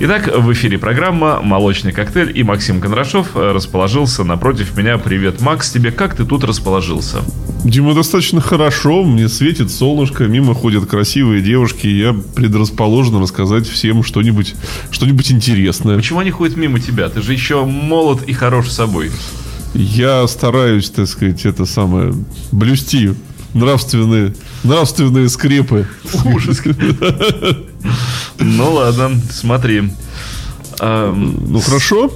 Итак, в эфире программа «Молочный коктейль» и Максим Кондрашов расположился напротив меня. Привет, Макс, тебе как ты тут расположился? Дима, достаточно хорошо, мне светит солнышко, мимо ходят красивые девушки, и я предрасположен рассказать всем что-нибудь что интересное. Почему они ходят мимо тебя? Ты же еще молод и хорош собой. Я стараюсь, так сказать, это самое, блюсти нравственные, нравственные скрепы. Ужас. Ну ладно, смотри. Ну хорошо.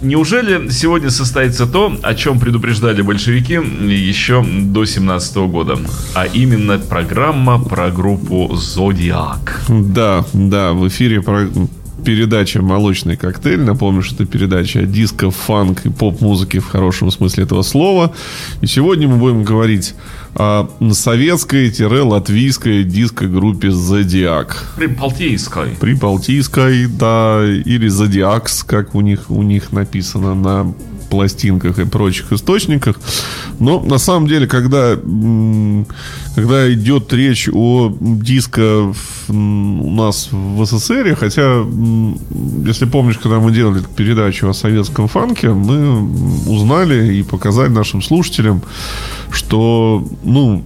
Неужели сегодня состоится то, о чем предупреждали большевики еще до 17 года? А именно программа про группу «Зодиак». Да, да, в эфире про передача «Молочный коктейль». Напомню, что это передача диско, фанк и поп-музыки в хорошем смысле этого слова. И сегодня мы будем говорить о советской-латвийской диско-группе «Зодиак». Прибалтийской. Прибалтийской, да, или «Зодиакс», как у них, у них написано на пластинках и прочих источниках. Но на самом деле, когда, когда идет речь о диско у нас в СССР, хотя, если помнишь, когда мы делали передачу о советском фанке, мы узнали и показали нашим слушателям, что, ну,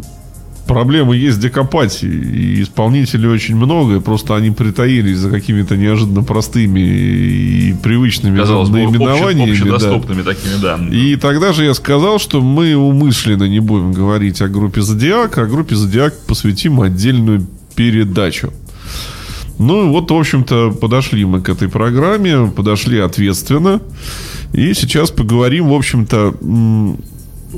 проблемы есть где копать. И исполнителей очень много, и просто они притаились за какими-то неожиданно простыми и привычными Казалось наименованиями. Обще, общедоступными да. такими, да. И тогда же я сказал, что мы умышленно не будем говорить о группе Зодиак, а группе Зодиак посвятим отдельную передачу. Ну, вот, в общем-то, подошли мы к этой программе, подошли ответственно. И сейчас поговорим, в общем-то,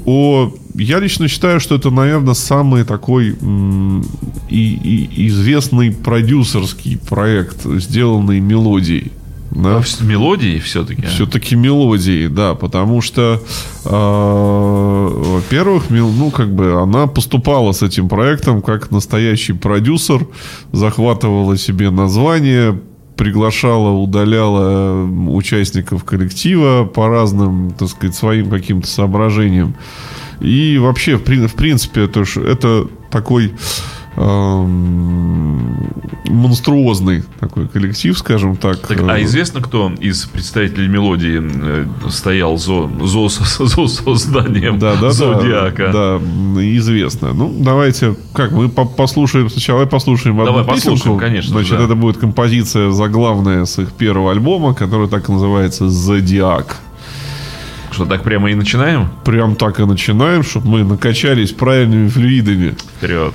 о... Я лично считаю, что это, наверное, самый такой и, и известный продюсерский проект, сделанный мелодией. Да? Мелодии все-таки. Все-таки мелодии, да, потому что, э, во-первых, ну, как бы она поступала с этим проектом как настоящий продюсер, захватывала себе название, приглашала, удаляла участников коллектива по разным, так сказать, своим каким-то соображениям. И вообще, в, в принципе, это, это такой Эм, монструозный такой коллектив, скажем так. так. А известно, кто из представителей мелодии э, стоял за, за, за созданием да, да, Зодиака? Да, да, известно. Ну, давайте, как, мы послушаем сначала, послушаем одну Давай песенку. послушаем, конечно. Значит, да. это будет композиция заглавная с их первого альбома, который так и называется «Зодиак». Что, так прямо и начинаем? Прям так и начинаем, чтобы мы накачались правильными флюидами. Вперед.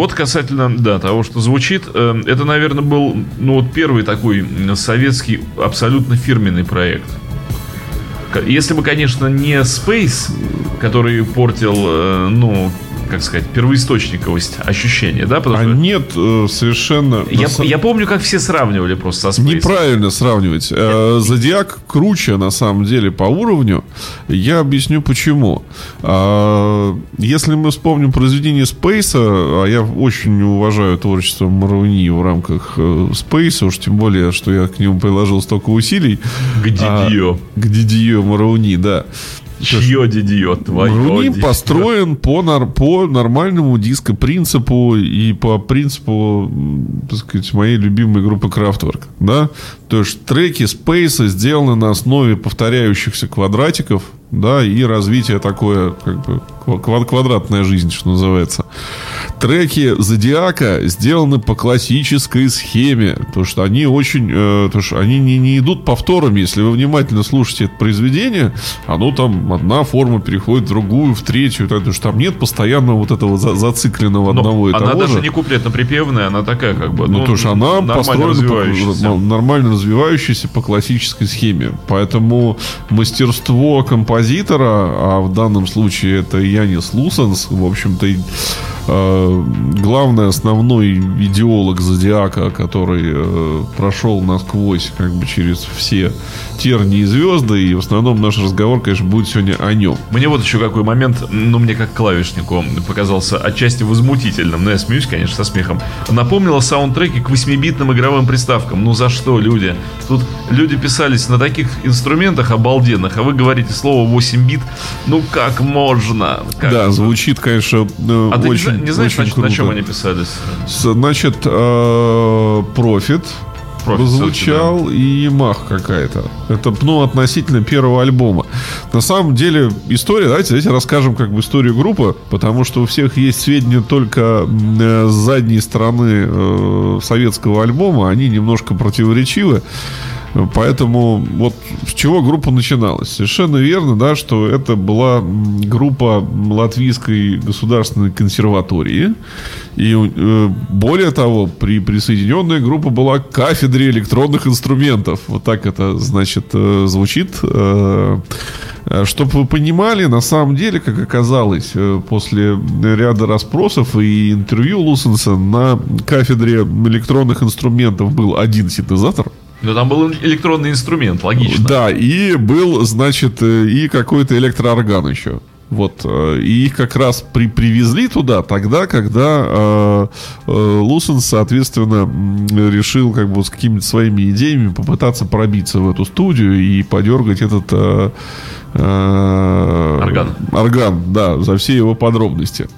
вот касательно, да, того, что звучит, э, это, наверное, был, ну, вот первый такой советский абсолютно фирменный проект. Если бы, конечно, не Space, который портил, э, ну, как сказать, первоисточниковость ощущения, да? Потому а что... нет, э, совершенно... Я, я помню, как все сравнивали просто со Space. Неправильно сравнивать. Э, Зодиак круче, на самом деле, по уровню. Я объясню, почему. А, если мы вспомним произведение Space, а я очень уважаю творчество Маруни в рамках э, Space, уж тем более, что я к нему приложил столько усилий. К Дидье. А, к Дидье Маруни, да. Чье дидье? Твое Руни построен по, нар, по нормальному диско-принципу и по принципу, так сказать, моей любимой группы Kraftwerk. Да? То есть треки Space сделаны на основе повторяющихся квадратиков, да, и развитие такое, как бы, квадратная жизнь, что называется. Треки Зодиака сделаны по классической схеме, то что они очень, э, то что они не, не идут повторами. Если вы внимательно слушаете это произведение, оно там одна форма переходит в другую, в третью, то что там нет постоянного вот этого за, зацикленного Но одного и она того даже же. не куплетно-припевная, она такая как бы. Ну, ну то что она построена развивающаяся. По, нормально развивающаяся по классической схеме. Поэтому мастерство композитора, а в данном случае это Янис Лусенс, в общем-то, Э, главный основной идеолог Зодиака, который э, прошел насквозь как бы через все тернии и звезды, и в основном наш разговор, конечно, будет сегодня о нем. Мне вот еще какой момент, ну, мне как клавишнику показался отчасти возмутительным, но я смеюсь, конечно, со смехом. Напомнила саундтреки к 8-битным игровым приставкам. Ну, за что, люди? Тут люди писались на таких инструментах обалденных, а вы говорите слово 8 бит. Ну, как можно? Как да, звучит, конечно, э, а очень не знаешь, значит, на чем они писались? Значит, э, профит прозвучал да. и Мах какая-то. Это, ну, относительно первого альбома. На самом деле, история, давайте, давайте расскажем как бы историю группы, потому что у всех есть сведения только э, с задней стороны э, советского альбома, они немножко противоречивы. Поэтому вот с чего группа начиналась? Совершенно верно, да, что это была группа Латвийской государственной консерватории. И э, более того, при присоединенная группа была к кафедре электронных инструментов. Вот так это, значит, э, звучит. Э, чтобы вы понимали, на самом деле, как оказалось, после ряда расспросов и интервью Лусенса на кафедре электронных инструментов был один синтезатор – но там был электронный инструмент, логично. Да, и был, значит, э, и какой-то электроорган еще. Вот, э, и их как раз при, привезли туда тогда, когда э, э, Лусен, соответственно, решил как бы с какими-то своими идеями попытаться пробиться в эту студию и подергать этот э, э, орган. орган, да, за все его подробности.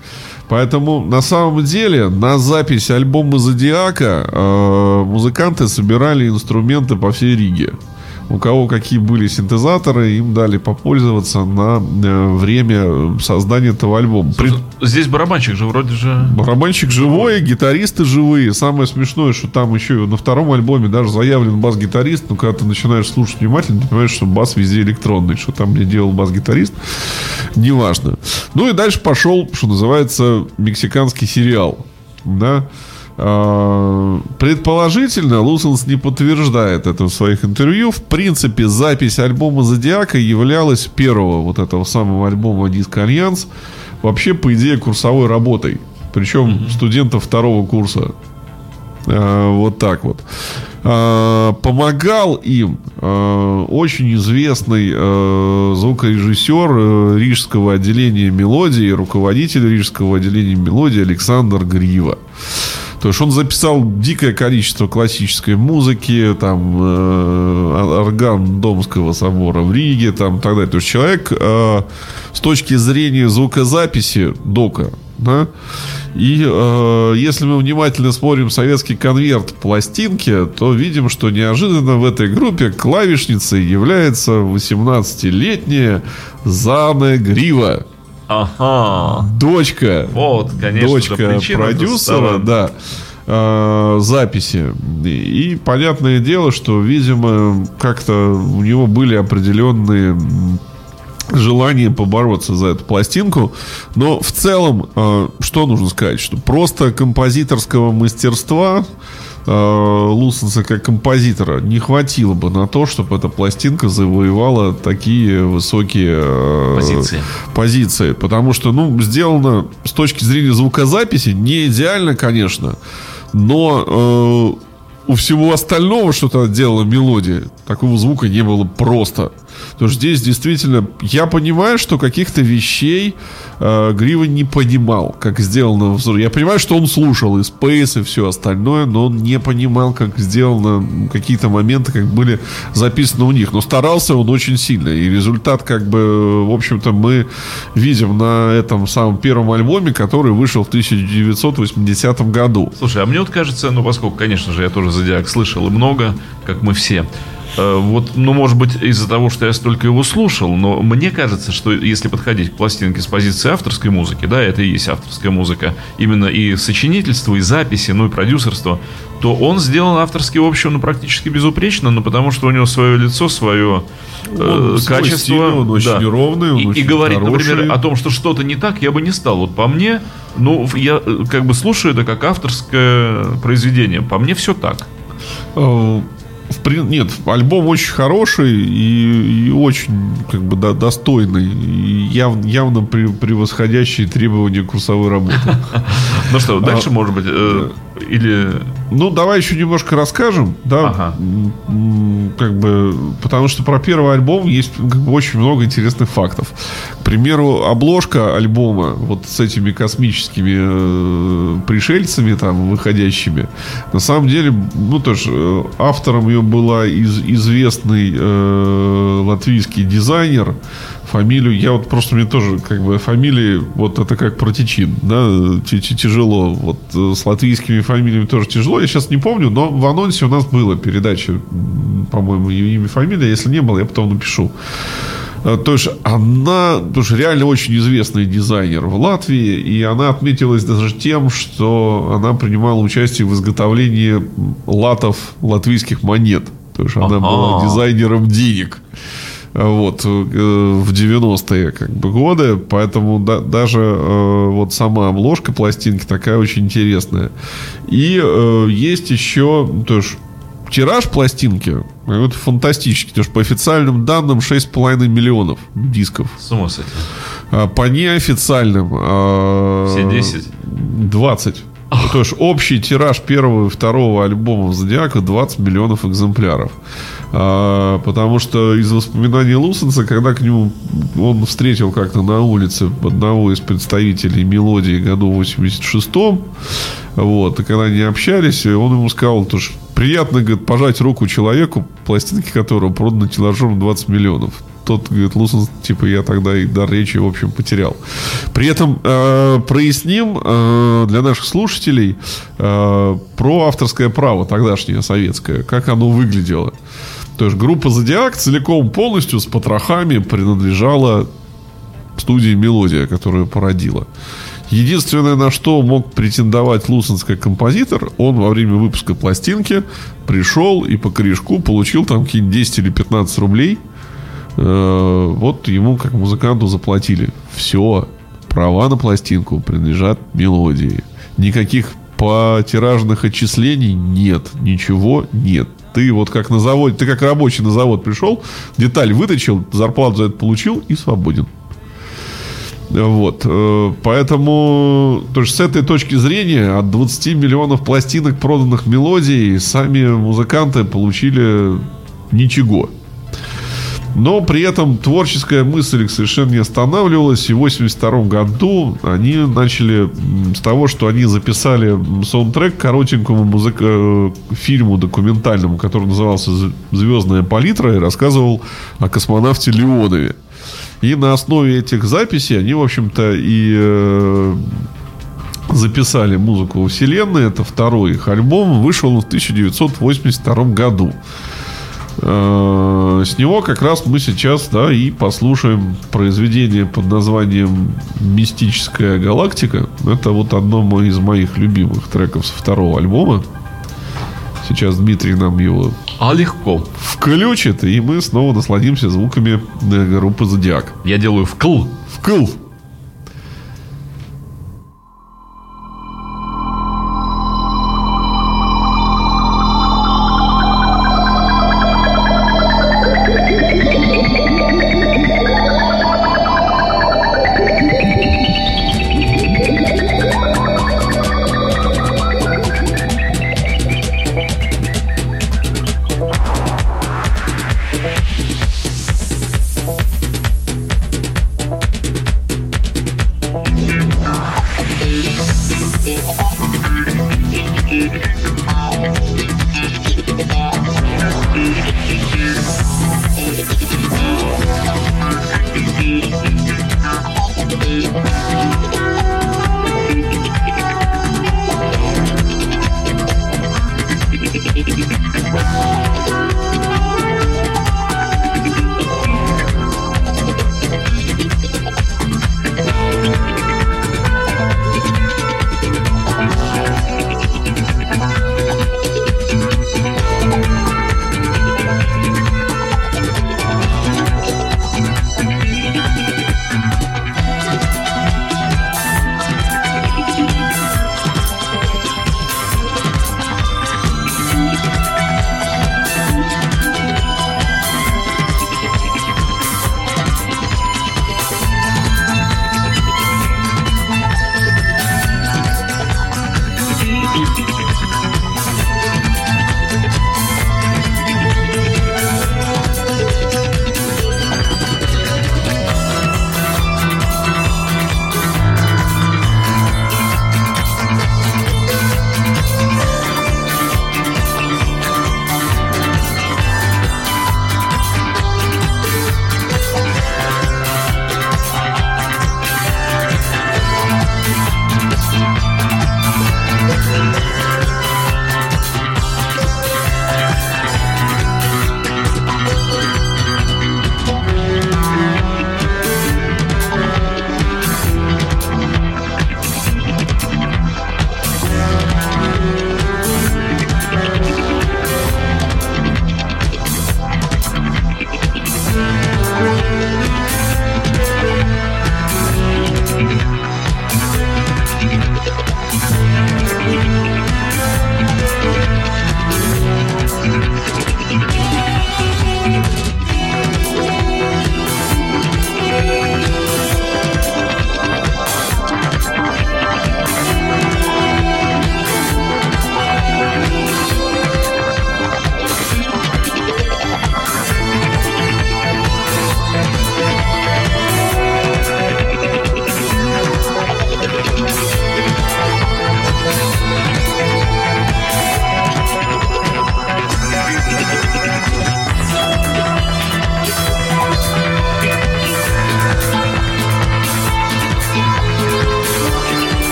Поэтому на самом деле на запись альбома Зодиака э, музыканты собирали инструменты по всей Риге у кого какие были синтезаторы, им дали попользоваться на э, время создания этого альбома. Слушай, Здесь барабанщик же вроде же... Барабанщик живой, гитаристы живые. Самое смешное, что там еще на втором альбоме даже заявлен бас-гитарист, но когда ты начинаешь слушать внимательно, ты понимаешь, что бас везде электронный. Что там мне делал бас-гитарист, неважно. Ну и дальше пошел, что называется, мексиканский сериал. Да, предположительно, Лусенс не подтверждает это в своих интервью. В принципе, запись альбома «Зодиака» являлась первого вот этого самого альбома «Диско Альянс» вообще, по идее, курсовой работой. Причем студентов второго курса. А, вот так вот. А, помогал им очень известный звукорежиссер Рижского отделения мелодии, руководитель Рижского отделения мелодии Александр Грива. То есть он записал дикое количество классической музыки, там э, орган Домского собора в Риге, там так далее. То есть человек э, с точки зрения звукозаписи дока, да, и э, если мы внимательно смотрим советский конверт пластинки, то видим, что неожиданно в этой группе клавишницей является 18-летняя Зана Грива. Ага. Дочка. Вот, конечно. Дочка продюсера, да э, записи. И понятное дело, что, видимо, как-то у него были определенные желание побороться за эту пластинку. Но в целом, э, что нужно сказать? Что просто композиторского мастерства Лусенса как композитора не хватило бы на то, чтобы эта пластинка завоевала такие высокие э, Позиции. позиции. Потому что, ну, сделано с точки зрения звукозаписи не идеально, конечно, но э, у всего остального, что то делала мелодия, такого звука не было просто. Потому что здесь действительно, я понимаю, что каких-то вещей э, Грива не понимал, как сделано взор. Я понимаю, что он слушал и Space, и все остальное, но он не понимал, как сделано какие-то моменты, как были записаны у них. Но старался он очень сильно. И результат, как бы, в общем-то, мы видим на этом самом первом альбоме, который вышел в 1980 году. Слушай, а мне вот кажется, ну, поскольку, конечно же, я тоже Зодиак слышал и много, как мы все, вот, ну, может быть, из-за того, что я столько его слушал, но мне кажется, что если подходить к пластинке с позиции авторской музыки, да, это и есть авторская музыка, именно и сочинительство, и записи, ну, и продюсерство, то он сделан авторски, в общем, ну, практически безупречно, ну, потому что у него свое лицо, свое э, качество. Стиль, он очень да. ровный, он и, очень и говорить, хороший. например, о том, что что-то не так, я бы не стал. Вот по мне, ну, я э, как бы слушаю это как авторское произведение. По мне все так. Нет, альбом очень хороший и, и очень как бы да, достойный, и яв, явно превосходящий требования курсовой работы. Ну что, дальше, а, может быть, э, или... Ну, давай еще немножко расскажем, да, ага. как бы, потому что про первый альбом есть как бы, очень много интересных фактов. К примеру, обложка альбома вот с этими космическими э, пришельцами там выходящими, на самом деле, ну, тоже э, автором ее была из, известный э, латвийский дизайнер, фамилию, я вот просто мне тоже как бы фамилии, вот это как протечин, да, тяжело. Вот э, с латвийскими фамилиями тоже тяжело. Я сейчас не помню, но в анонсе у нас была передача, по-моему, имя фамилия. Если не было, я потом напишу. Э, то есть она тоже реально очень известный дизайнер в Латвии, и она отметилась даже тем, что она принимала участие в изготовлении латов латвийских монет. То есть она ага. была дизайнером денег вот, э, в 90-е как бы, годы, поэтому да, даже э, вот сама обложка пластинки такая очень интересная. И э, есть еще, то есть тираж пластинки это фантастический, потому что по официальным данным 6,5 миллионов дисков. С ума сойти. А по неофициальным... А, Все 10? 20. То есть общий тираж первого и второго альбома Зодиака 20 миллионов экземпляров. А, потому что из воспоминаний Лусенса, когда к нему он встретил как-то на улице одного из представителей мелодии году в 86-м, вот, и когда они общались, он ему сказал, то, что приятно, говорит, пожать руку человеку, пластинки которого проданы тиражом 20 миллионов тот, говорит, Лусон, типа, я тогда и дар речи, в общем, потерял. При этом э, проясним э, для наших слушателей э, про авторское право тогдашнее советское, как оно выглядело. То есть группа «Зодиак» целиком полностью с потрохами принадлежала студии «Мелодия», которую породила. Единственное, на что мог претендовать Лусонский композитор, он во время выпуска пластинки пришел и по корешку получил там какие-нибудь 10 или 15 рублей – Э, вот ему как музыканту заплатили. Все, права на пластинку принадлежат мелодии. Никаких потиражных отчислений нет. Ничего нет. Ты вот как на заводе, ты как рабочий на завод пришел, деталь выточил, зарплату за это получил и свободен. Вот. Э, поэтому то есть с этой точки зрения от 20 миллионов пластинок проданных мелодий сами музыканты получили ничего. Но при этом творческая мысль их совершенно не останавливалась. И в 1982 году они начали с того, что они записали саундтрек коротенькому музык... Э, фильму документальному, который назывался «Звездная палитра» и рассказывал о космонавте Леонове. И на основе этих записей они, в общем-то, и э, записали музыку Вселенной. Это второй их альбом. Вышел в 1982 году. Э, с него как раз мы сейчас, да, и послушаем произведение под названием «Мистическая галактика». Это вот одно из моих любимых треков со второго альбома. Сейчас Дмитрий нам его А легко. Включит, и мы снова насладимся звуками э, группы Зодиак. Я делаю вкл. Вкл.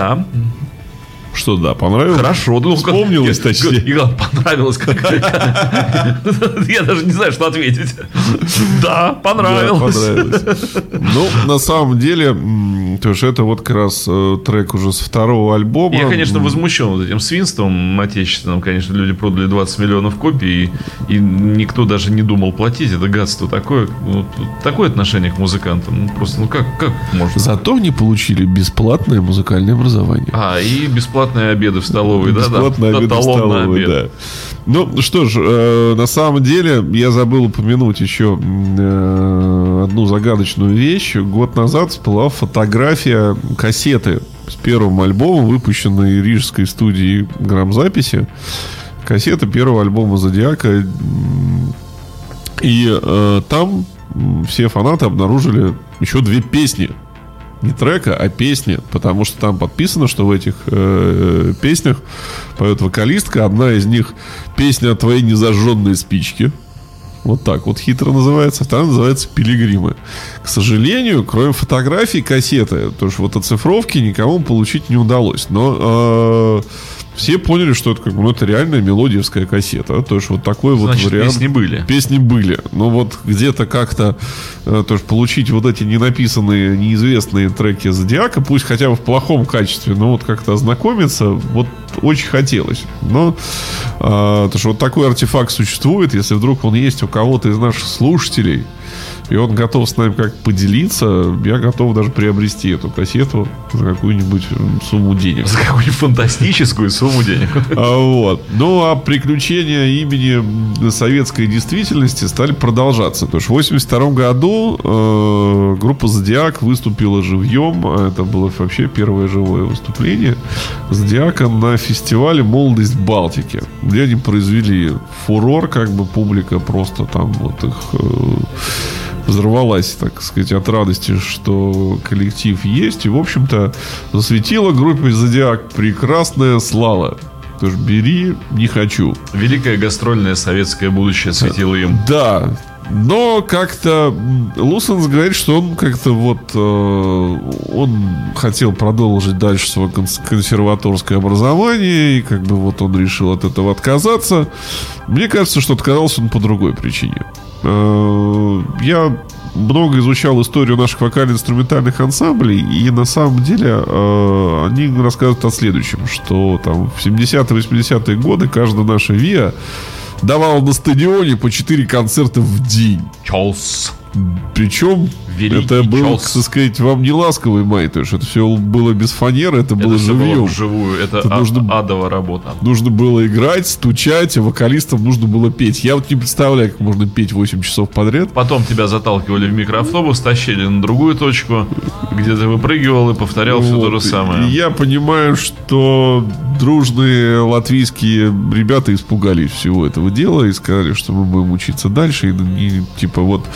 да. Что да, понравилось? Хорошо, ну вспомнилось, как, точнее. Игорь, понравилось, какая-то. я даже не знаю, что ответить. Да, понравилось. Ну, на самом деле, то есть это вот как раз э, трек уже с второго альбома. Я, конечно, возмущен вот этим свинством отечественным. Конечно, люди продали 20 миллионов копий, и, и никто даже не думал платить. Это гадство такое. Вот, такое отношение к музыкантам. Ну, просто, ну как, как можно? Зато они получили бесплатное музыкальное образование. А, и бесплатные обеды в столовой, да? Бесплатные да? обеды в столовой, обед. да. Ну, что ж, э, на самом деле, я забыл упомянуть еще э, одну загадочную вещь. Год назад всплыла фотография кассеты с первым альбомом, выпущенной рижской студией грамзаписи. Кассета первого альбома «Зодиака». И э, там все фанаты обнаружили еще две песни не трека, а песни, потому что там подписано, что в этих э, песнях поет вокалистка. Одна из них песня о твоей незажженной спичке. Вот так вот хитро называется. Вторая называется «Пилигримы». К сожалению, кроме фотографий кассеты, то есть вот оцифровки никому получить не удалось. Но э, все поняли, что это как бы ну, это реальная мелодиевская кассета. То есть вот такой Значит, вот вариант. песни были. Песни были. Но вот где-то как-то э, то есть получить вот эти ненаписанные, неизвестные треки Зодиака, пусть хотя бы в плохом качестве, но вот как-то ознакомиться, вот очень хотелось. Но э, то, что вот такой артефакт существует, если вдруг он есть у кого-то из наших слушателей, и он готов с нами как поделиться, я готов даже приобрести эту кассету за какую-нибудь сумму денег. За какую-нибудь фантастическую сумму денег. А, Вот. Ну, а приключения имени советской действительности стали продолжаться. То есть в 82 году э, группа «Зодиак» выступила живьем. Это было вообще первое живое выступление «Зодиака» на фестивале «Молодость Балтики», где они произвели фурор, как бы публика просто там вот их... взорвалась, так сказать, от радости, что коллектив есть. И, в общем-то, засветила группе «Зодиак» прекрасная слава. Тоже бери, не хочу. Великое гастрольное советское будущее светило им. Да, но как-то Лусенс говорит, что он как-то вот э, он хотел продолжить дальше свое конс- консерваторское образование, и как бы вот он решил от этого отказаться. Мне кажется, что отказался он по другой причине. Э, я много изучал историю наших вокально-инструментальных ансамблей, и на самом деле э, они рассказывают о следующем, что там в 70-80-е годы каждая наша ВИА давала на стадионе по 4 концерта в день. Чолс. Причем Великий это был, Чолс. так сказать, вам не ласковый май, то есть это все было без фанеры, это было Это было живьем. вживую. Это, Это а- нужно- адовая работа. Нужно было играть, стучать, а вокалистам нужно было петь. Я вот не представляю, как можно петь 8 часов подряд. Потом тебя заталкивали в микроавтобус, тащили на другую точку, где ты выпрыгивал и повторял все то же самое. Я понимаю, что дружные латвийские ребята испугались всего этого дела и сказали, что мы будем учиться дальше. И, и, типа вот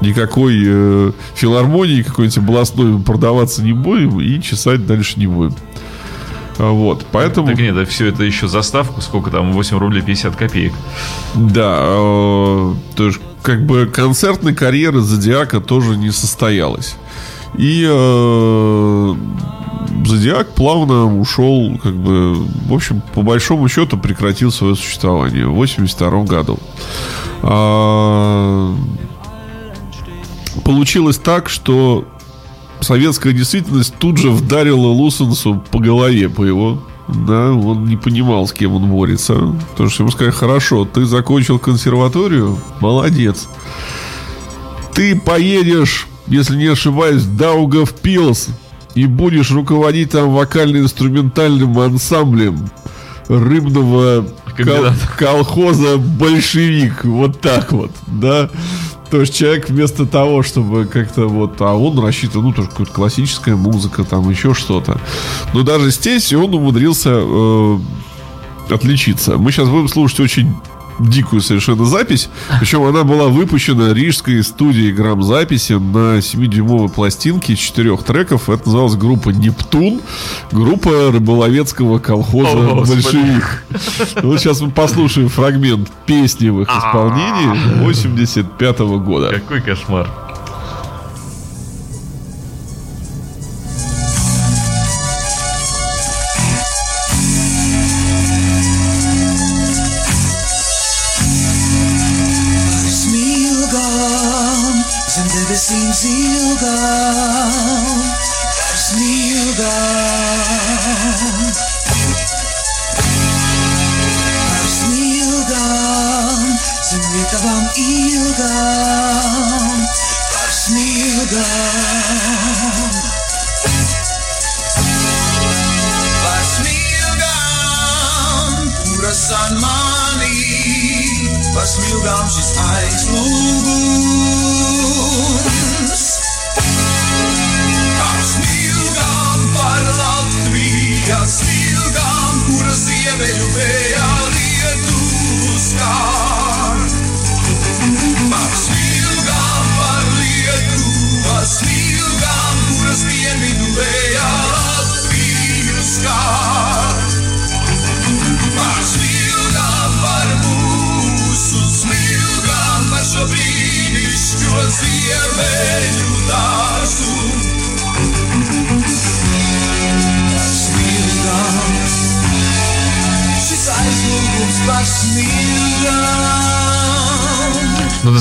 никакой э, филармонии какой-нибудь областной продаваться не будем и чесать дальше не будем. А Вот, поэтому... Так нет, да все это еще заставку, сколько там, 8 рублей 50 копеек. Да, э, то есть как бы концертной карьеры Зодиака тоже не состоялась. И э, Зодиак плавно ушел, как бы, в общем, по большому счету прекратил свое существование в 82 году. А, получилось так, что советская действительность тут же вдарила Лусенсу по голове, по его да, он не понимал, с кем он борется. Потому что ему сказали, хорошо, ты закончил консерваторию, молодец. Ты поедешь, если не ошибаюсь, в Даугавпилс и будешь руководить там вокально-инструментальным ансамблем рыбного кол- колхоза «Большевик». Вот так вот, да. То есть человек вместо того, чтобы как-то вот, а он рассчитывал, ну, тоже какая-то классическая музыка, там еще что-то. Но даже здесь он умудрился э, отличиться. Мы сейчас будем слушать очень дикую совершенно запись. Причем она была выпущена рижской студией грамзаписи на 7-дюймовой пластинке из четырех треков. Это называлась группа «Нептун», группа рыболовецкого колхоза О. «Большевик». Вот сейчас мы послушаем фрагмент песни в их исполнении 85 года. Какой кошмар.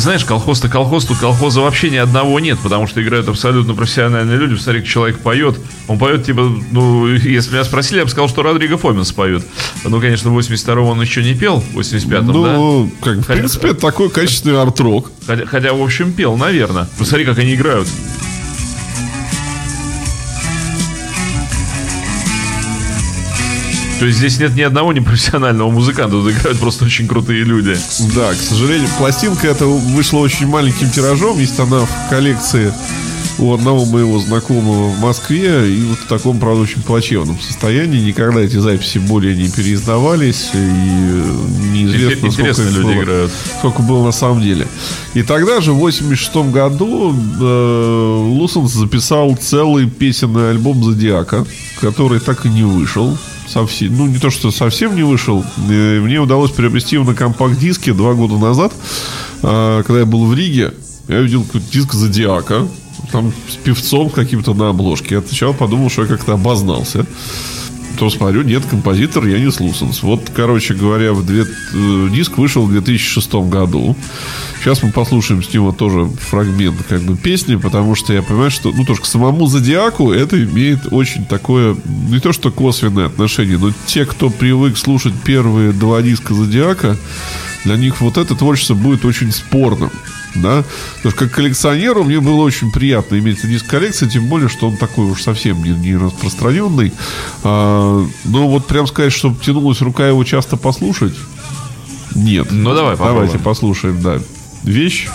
Знаешь, колхоз-то колхоз, тут колхоза вообще ни одного нет, потому что играют абсолютно профессиональные люди. Смотри, человек поет. Он поет, типа, ну, если меня спросили, я бы сказал, что Родриго Фоминс поет. Ну, конечно, в 82-м он еще не пел, в 85-м, да? Ну, как, в Хотя- принципе, это такой качественный арт-рок. Хотя, хотя, в общем, пел, наверное. Посмотри, как они играют. То есть здесь нет ни одного непрофессионального музыканта, тут играют просто очень крутые люди. Да, к сожалению, пластинка эта вышла очень маленьким тиражом. Есть она в коллекции у одного моего знакомого в Москве. И вот в таком, правда, очень плачевном состоянии. Никогда эти записи более не переиздавались. И неизвестно, сколько Интересно их люди было, играют. сколько было на самом деле. И тогда же, в 86 году, э, Лусонс записал целый песенный альбом «Зодиака», который так и не вышел. Совсем, ну, не то, что совсем не вышел. Э, Мне удалось приобрести его на компакт-диске два года назад, э, когда я был в Риге. Я какой-то диск «Зодиака», там с певцом каким-то на обложке. Я сначала подумал, что я как-то обознался. То смотрю, нет, композитор Янис Лусенс. Вот, короче говоря, в две- э, диск вышел в 2006 году. Сейчас мы послушаем с него тоже фрагмент как бы песни, потому что я понимаю, что, ну, тоже к самому Зодиаку это имеет очень такое, не то что косвенное отношение, но те, кто привык слушать первые два диска Зодиака, для них вот это творчество будет очень спорным. Да? Потому что как коллекционеру мне было очень приятно иметь этот диск коллекции, тем более, что он такой уж совсем не, не распространенный. А, но вот прям сказать, чтобы тянулась рука его часто послушать, нет. Ну, давай попробуем. Давайте послушаем, да. Вещь.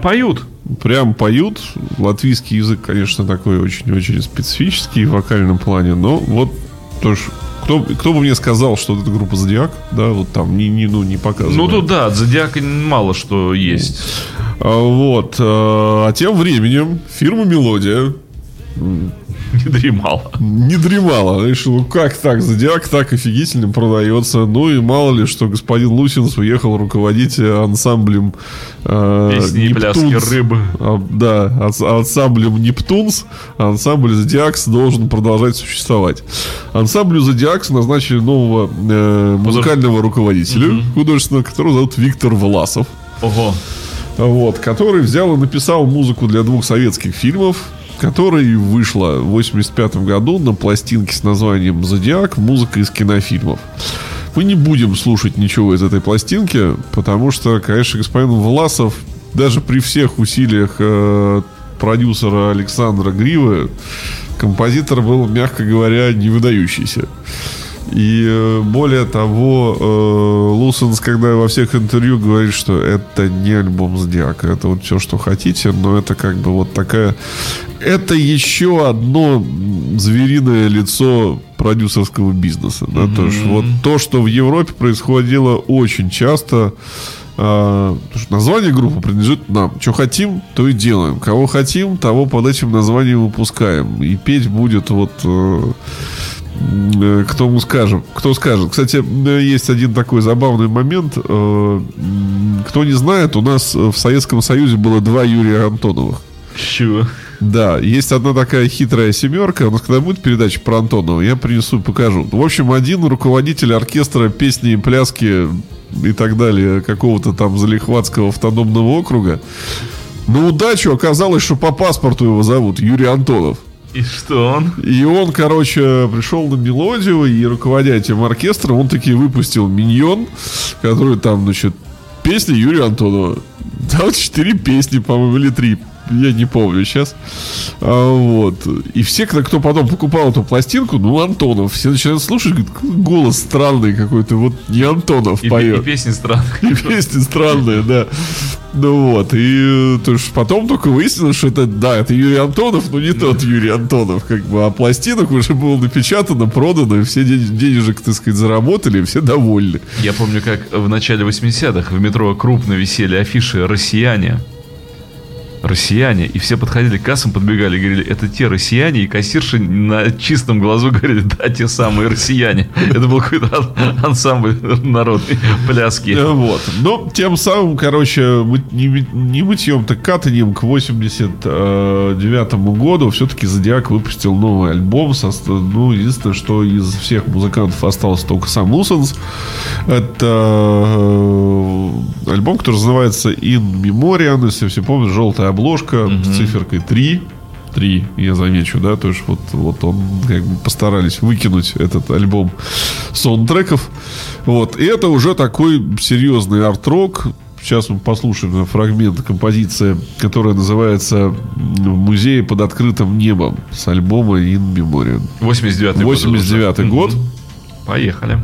Прям поют. прям поют. Латвийский язык, конечно, такой очень-очень специфический в вокальном плане, но вот тоже кто, кто бы мне сказал, что это группа Зодиак, да, вот там не, не, ну, не показывает. Ну тут да, от Зодиака мало что есть. А, Вот. А а тем временем фирма Мелодия Не дремала. не дремала. Решила, ну как так, Зодиак так офигительно продается. Ну и мало ли, что господин Лусинс уехал руководить ансамблем э, Песни и Нептунс. рыбы. А, да, анс- ансамблем Нептунс, ансамбль Зодиакс должен продолжать существовать. Ансамблю Зодиакс назначили нового э, музыкального руководителя, художественного, которого зовут Виктор Власов. Ого. Вот, который взял и написал музыку для двух советских фильмов, которая вышла в 85 году на пластинке с названием «Зодиак. Музыка из кинофильмов». Мы не будем слушать ничего из этой пластинки, потому что, конечно, господин Власов, даже при всех усилиях э, продюсера Александра Гривы, композитор был, мягко говоря, не выдающийся. И э, более того, э, Лусенс, когда во всех интервью говорит, что это не альбом Зодиака, это вот все, что хотите, но это как бы вот такая... Это еще одно звериное лицо продюсерского бизнеса. Да? То есть вот то, что в Европе происходило очень часто, что название группы принадлежит нам. Что хотим, то и делаем. Кого хотим, того под этим названием выпускаем. И петь будет вот э, э, кто мы скажем, кто скажет. Кстати, э, есть один такой забавный момент. Э, Кто не знает, у нас в Советском Союзе было два Юрия Антоновых. Чего? Да, есть одна такая хитрая семерка. У нас когда будет передача про Антонова, я принесу и покажу. В общем, один руководитель оркестра песни и пляски и так далее какого-то там залихватского автономного округа. На удачу оказалось, что по паспорту его зовут Юрий Антонов. И что он? И он, короче, пришел на мелодию, и руководя этим оркестром, он таки выпустил «Миньон», который там, значит, песни Юрия Антонова. Там четыре песни, по-моему, или три. Я не помню сейчас. А, вот. И все, кто, кто потом покупал эту пластинку, ну, Антонов, все начинают слушать, говорят, «Какой голос странный какой-то, вот не Антонов И, и поет. песни странные. И песни странные, да. Ну вот, и то есть потом только выяснилось, что это, да, это Юрий Антонов, но не тот Юрий Антонов, как бы, а пластинок уже было напечатано, продано, и все ден- денежек, так сказать, заработали, и все довольны. Я помню, как в начале 80-х в метро крупно висели афиши «Россияне». Россияне. И все подходили к кассам, подбегали и говорили, это те россияне. И кассирши на чистом глазу говорили, да, те самые россияне. Это был какой-то ан- ансамбль народной пляски. Э, Вот. Но тем самым, короче, не, мытьем, так катанием к 89 году все-таки Зодиак выпустил новый альбом. ну, единственное, что из всех музыкантов остался только сам Лусенс. Это э, альбом, который называется In Memoriam, если все помнят, желтая обложка с циферкой 3. 3, я замечу, да, то есть вот, вот он как бы постарались выкинуть этот альбом саундтреков. Вот, и это уже такой серьезный арт-рок. Сейчас мы послушаем фрагмент композиции, которая называется «В музее под открытым небом» с альбома In Memoriam. 89-й год. 89 год. Поехали.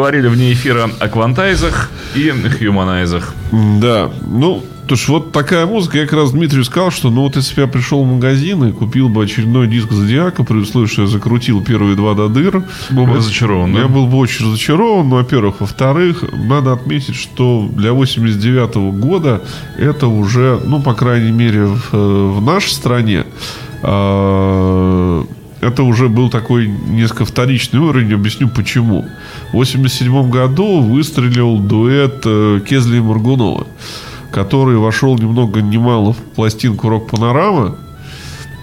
Поговорили вне эфира о квантайзах и хьюманайзах. Да, ну, то есть вот такая музыка. Я как раз Дмитрию сказал, что ну вот если бы я пришел в магазин и купил бы очередной диск Зодиака, при условии, что я закрутил первые два до дыр, Был бы разочарован, да? Я был бы очень разочарован, ну, во-первых. Во-вторых, надо отметить, что для 89 года это уже, ну, по крайней мере, в, э, в нашей стране, а, это уже был такой несколько вторичный уровень. Объясню почему. В 87 году выстрелил дуэт э, Кезли и Моргунова, который вошел ни много ни в пластинку «Рок-панорама».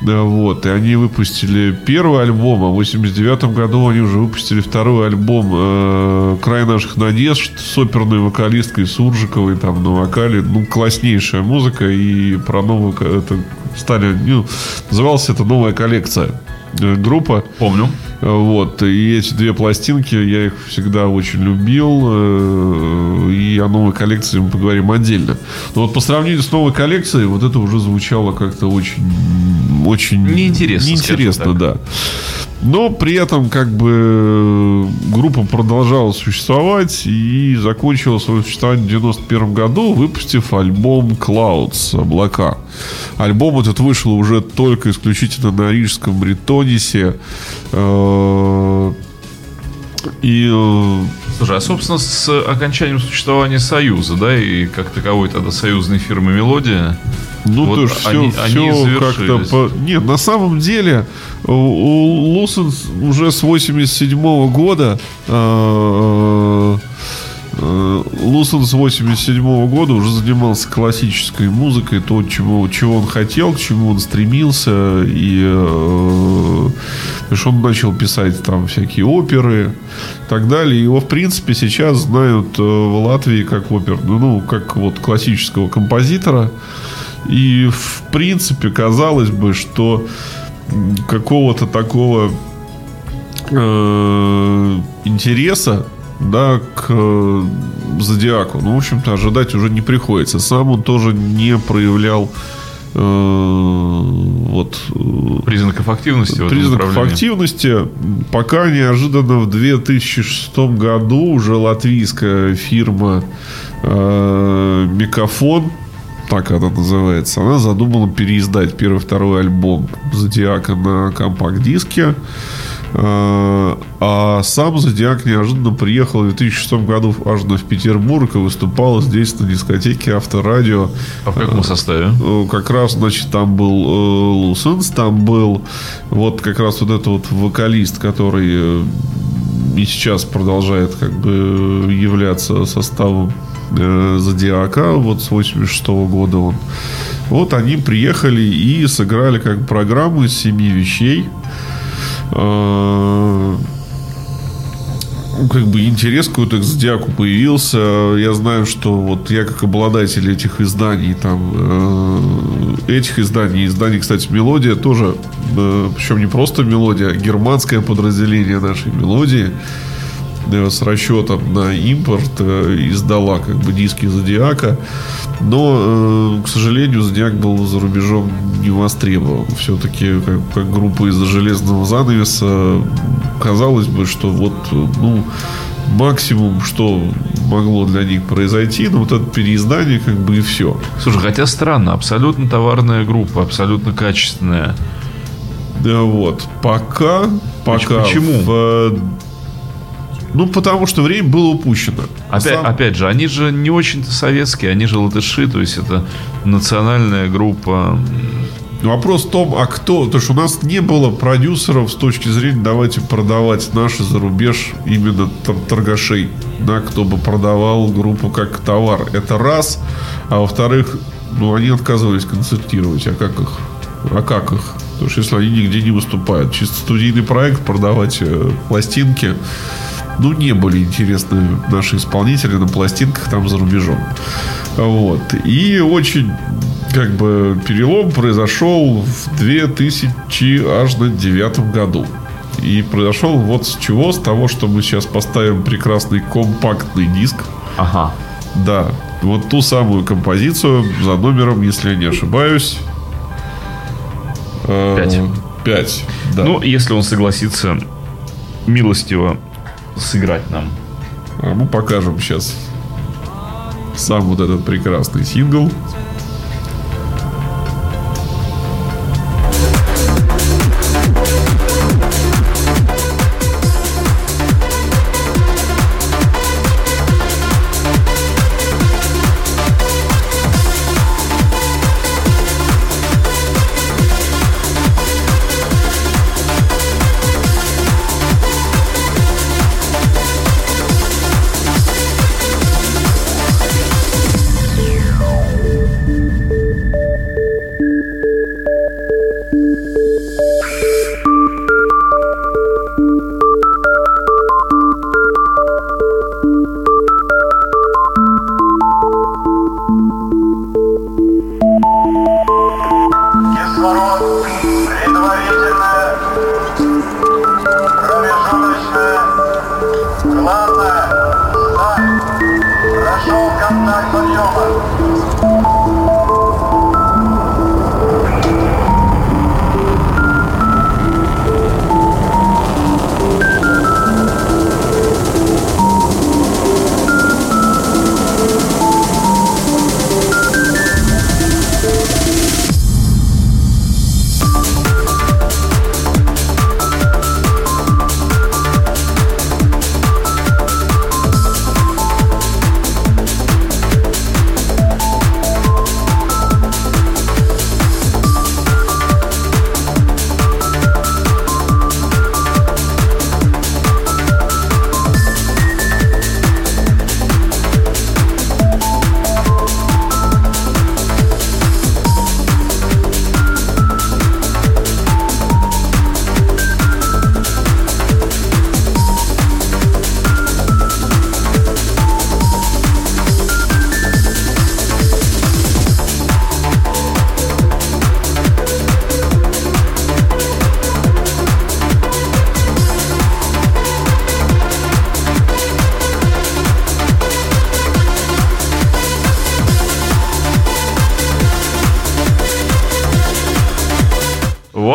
Вот, и они выпустили первый альбом, а в 89 году они уже выпустили второй альбом э, «Край наших надежд» с оперной вокалисткой Суржиковой там на вокале. Ну, класснейшая музыка, и про новую... Это стали... Ну, называлась это «Новая коллекция» группа. Помню. Вот, и эти две пластинки, я их всегда очень любил, э, и о новой коллекции мы поговорим отдельно. Но вот по сравнению с новой коллекцией, вот это уже звучало как-то очень... очень Неинтересно, Неинтересно, да. Но при этом как бы группа продолжала существовать и закончила свое существование в 91 году, выпустив альбом Clouds, облака. Альбом этот вышел уже только исключительно на рижском Бретонисе. И э, Слушай, а собственно с окончанием существования Союза, да, и как таковой тогда союзной фирмы Мелодия, Ну, Вот то все, они- они как-то... По... Нет, на самом деле у, Лусенс уже с 87 года э, э, Лусон с 87 года уже занимался классической музыкой, то, чего, чего он хотел, к чему он стремился. И э, он начал писать там всякие оперы и так далее. Его, в принципе, сейчас знают э, в Латвии как опер, ну, как вот классического композитора. И, в принципе, казалось бы, что какого-то такого э, интереса да, к э, Зодиаку, ну, в общем-то, ожидать уже не приходится. Сам он тоже не проявлял э, вот э, признаков активности признаков активности. Пока неожиданно в 2006 году уже латвийская фирма э, Микафон, так она называется, она задумала переиздать первый и второй альбом Зодиака на компакт-диске. Э, А сам Зодиак неожиданно приехал в 2006 году аж в Петербург и выступал здесь на дискотеке Авторадио. А в каком составе? Э, как раз, значит, там был э, Лусенс, там был вот как раз вот этот вот вокалист, который э, и сейчас продолжает как бы являться составом э, Зодиака, вот с 86 года он. Вот они приехали и сыграли как программу из семи вещей. Э, как бы интерес какой-то к Зодиаку появился. Я знаю, что вот я как обладатель этих изданий, там, э, этих изданий, изданий, кстати, Мелодия тоже, э, причем не просто Мелодия, а германское подразделение нашей Мелодии с расчетом на импорт э, издала как бы диски Зодиака. Но, э, к сожалению, Зодиак был за рубежом не востребован. Все-таки как, как группа из-за железного занавеса казалось бы, что вот ну, максимум, что могло для них произойти, ну вот это переиздание как бы и все. Слушай, хотя странно, абсолютно товарная группа, абсолютно качественная. Да, вот. Пока, пока. почему? в, ну, потому что время было упущено. Опять, Сам- опять же, они же не очень-то советские, они же латыши, то есть это национальная группа. Вопрос в том, а кто? Потому что у нас не было продюсеров с точки зрения давайте продавать наши за рубеж именно тор- торгашей, да, кто бы продавал группу как товар. Это раз. А во-вторых, ну, они отказывались концертировать. А как их? А как их? Потому что если они нигде не выступают. Чисто студийный проект, продавать э, пластинки. Ну, не были интересны наши исполнители на пластинках там за рубежом. Вот. И очень как бы перелом произошел в 2009 году. И произошел вот с чего? С того, что мы сейчас поставим прекрасный компактный диск. Ага. Да, вот ту самую композицию за номером, если я не ошибаюсь. э, Пять. Пять, да. Ну, если он согласится милостиво сыграть нам А мы покажем сейчас сам вот этот прекрасный сингл.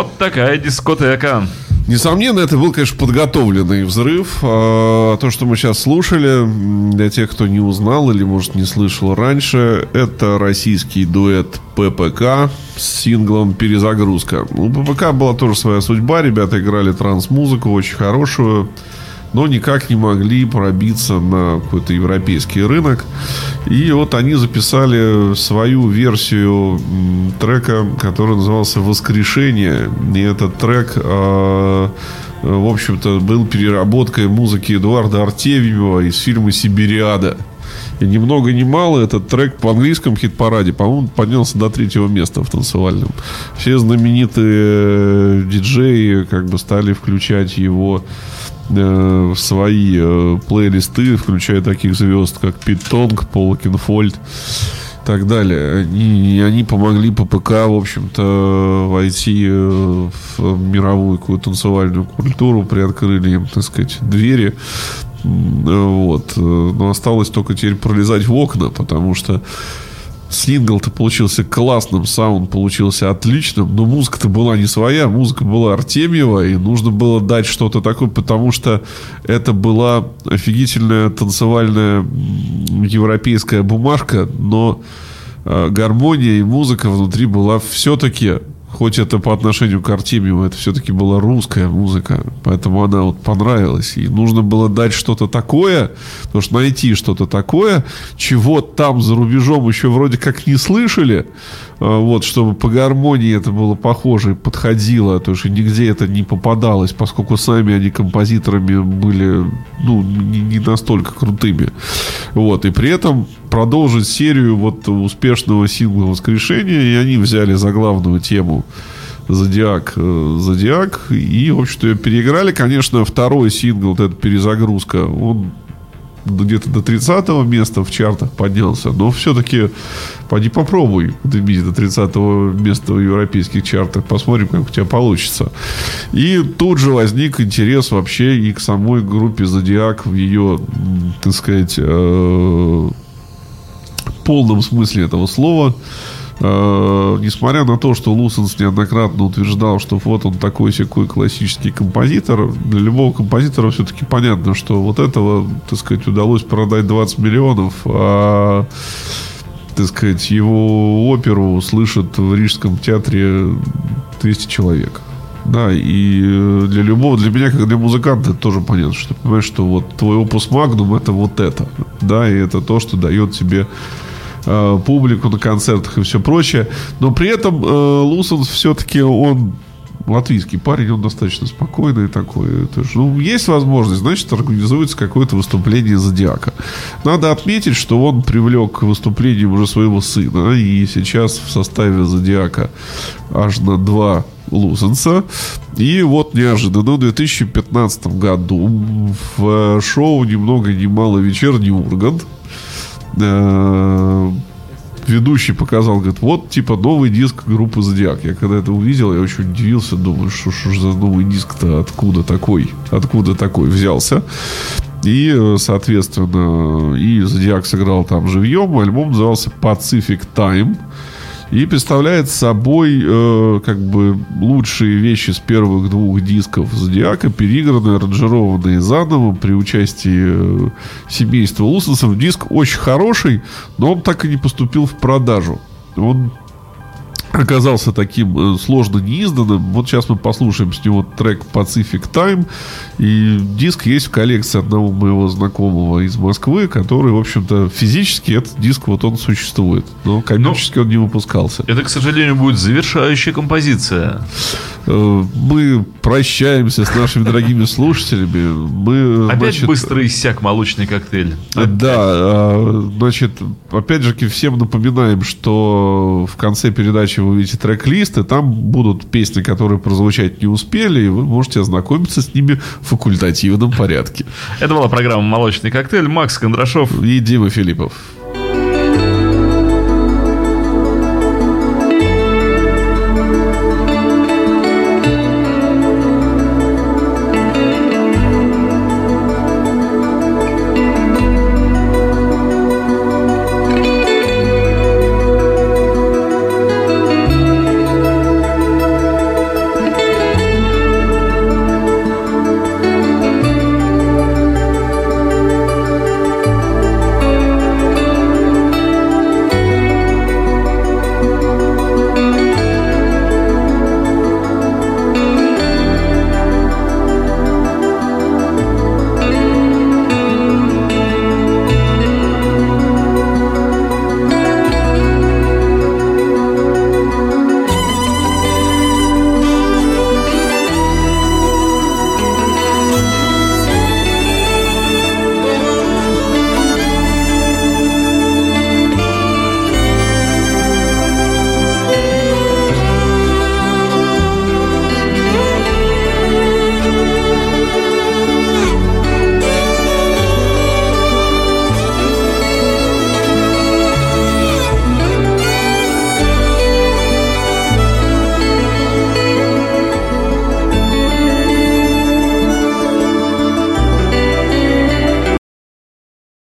Вот такая дискотека. Несомненно, это был, конечно, подготовленный взрыв. А, То, что мы сейчас слушали, для тех, кто не узнал или, может, не слышал раньше, это российский дуэт ППК с синглом «Перезагрузка». У ППК была тоже своя судьба. Ребята играли транс-музыку, очень хорошую, но никак не могли пробиться на какой-то европейский рынок. И вот они записали свою версию трека, который назывался «Воскрешение». И этот трек, э, в общем-то, был переработкой музыки Эдуарда Артемьева из фильма «Сибириада». И ни много ни мало этот трек по английском хит-параде, по-моему, поднялся до третьего места в танцевальном. Все знаменитые э, диджеи как бы стали включать его в свои э, плейлисты, включая таких звезд, как Пит Тонг, Пол Кинфольд и так далее. Они, они помогли ППК, в общем-то, войти э, в мировую какую-то танцевальную культуру, приоткрыли им, так сказать, двери. Вот. Э, Но осталось только теперь пролезать в окна, потому что сингл-то получился классным, саунд получился отличным, но музыка-то была не своя, музыка была Артемьева, и нужно было дать что-то такое, потому что это была офигительная танцевальная европейская бумажка, но э, гармония и музыка внутри была все-таки Хоть это по отношению к Артемьеву, это все-таки была русская музыка. Поэтому она вот понравилась. И нужно было дать что-то такое, потому что найти что-то такое, чего там за рубежом еще вроде как не слышали. А, Вот, чтобы по гармонии это было похоже и подходило. То есть нигде это не попадалось, поскольку сами они композиторами были ну, не, не настолько крутыми. Вот, и при этом продолжить серию вот успешного сингла «Воскрешения», и они взяли за главную тему Зодиак, э, Зодиак, и, в общем-то, ее переиграли. Конечно, второй сингл, вот эта перезагрузка, он где-то до 30 места в чартах поднялся, но все-таки поди попробуй добить до 30 места в европейских чартах, посмотрим, как у тебя получится. И тут же возник интерес вообще и к самой группе Зодиак в ее, так сказать, э, полном смысле этого слова. Э, несмотря на то, что Лусенс неоднократно утверждал, что вот он такой секой классический композитор, для любого композитора все-таки понятно, что вот этого, так сказать, удалось продать 20 миллионов, а так сказать, его оперу слышат в Рижском театре 200 человек. Да, и э, для любого, для меня, как для музыканта, это тоже понятно, что ты понимаешь, что вот твой опус магнум это вот это. Да, и это то, что дает тебе э, публику на концертах и все прочее. Но при этом э, Лусонс все-таки он латвийский парень, он достаточно спокойный такой. Это ж, ну, есть возможность, значит, организуется какое-то выступление Зодиака. Надо отметить, что он привлек к выступлению уже своего сына, и сейчас в составе Зодиака аж на два Лузенса. И вот неожиданно в 2015 году в шоу «Ни много ни мало вечерний Ургант» э, ведущий показал, говорит, вот, типа, новый диск группы Зодиак. Я когда это увидел, я очень удивился, думаю, что, ж за новый диск-то, откуда такой, откуда такой взялся. И, соответственно, и Зодиак сыграл там живьем. Альбом назывался Pacific Time. И представляет собой э, как бы лучшие вещи с первых двух дисков Зодиака, переигранные, аранжированные заново при участии э, семейства Лусенсов. Диск очень хороший, но он так и не поступил в продажу. Он оказался таким э, сложно неизданным. Вот сейчас мы послушаем с него трек Pacific Time. И диск есть в коллекции одного моего знакомого из Москвы, который, в общем-то, физически этот диск вот он существует. Но коммерчески он не выпускался. Это, к сожалению, будет завершающая композиция. Э, Мы прощаемся с нашими дорогими слушателями. Мы, Опять значит, быстро иссяк молочный коктейль. Да, а, значит, опять же, всем напоминаем, что в конце передачи вы увидите трек-лист, и там будут песни, которые прозвучать не успели, и вы можете ознакомиться с ними в факультативном порядке. Это была программа «Молочный коктейль». Макс Кондрашов. И Дима Филиппов.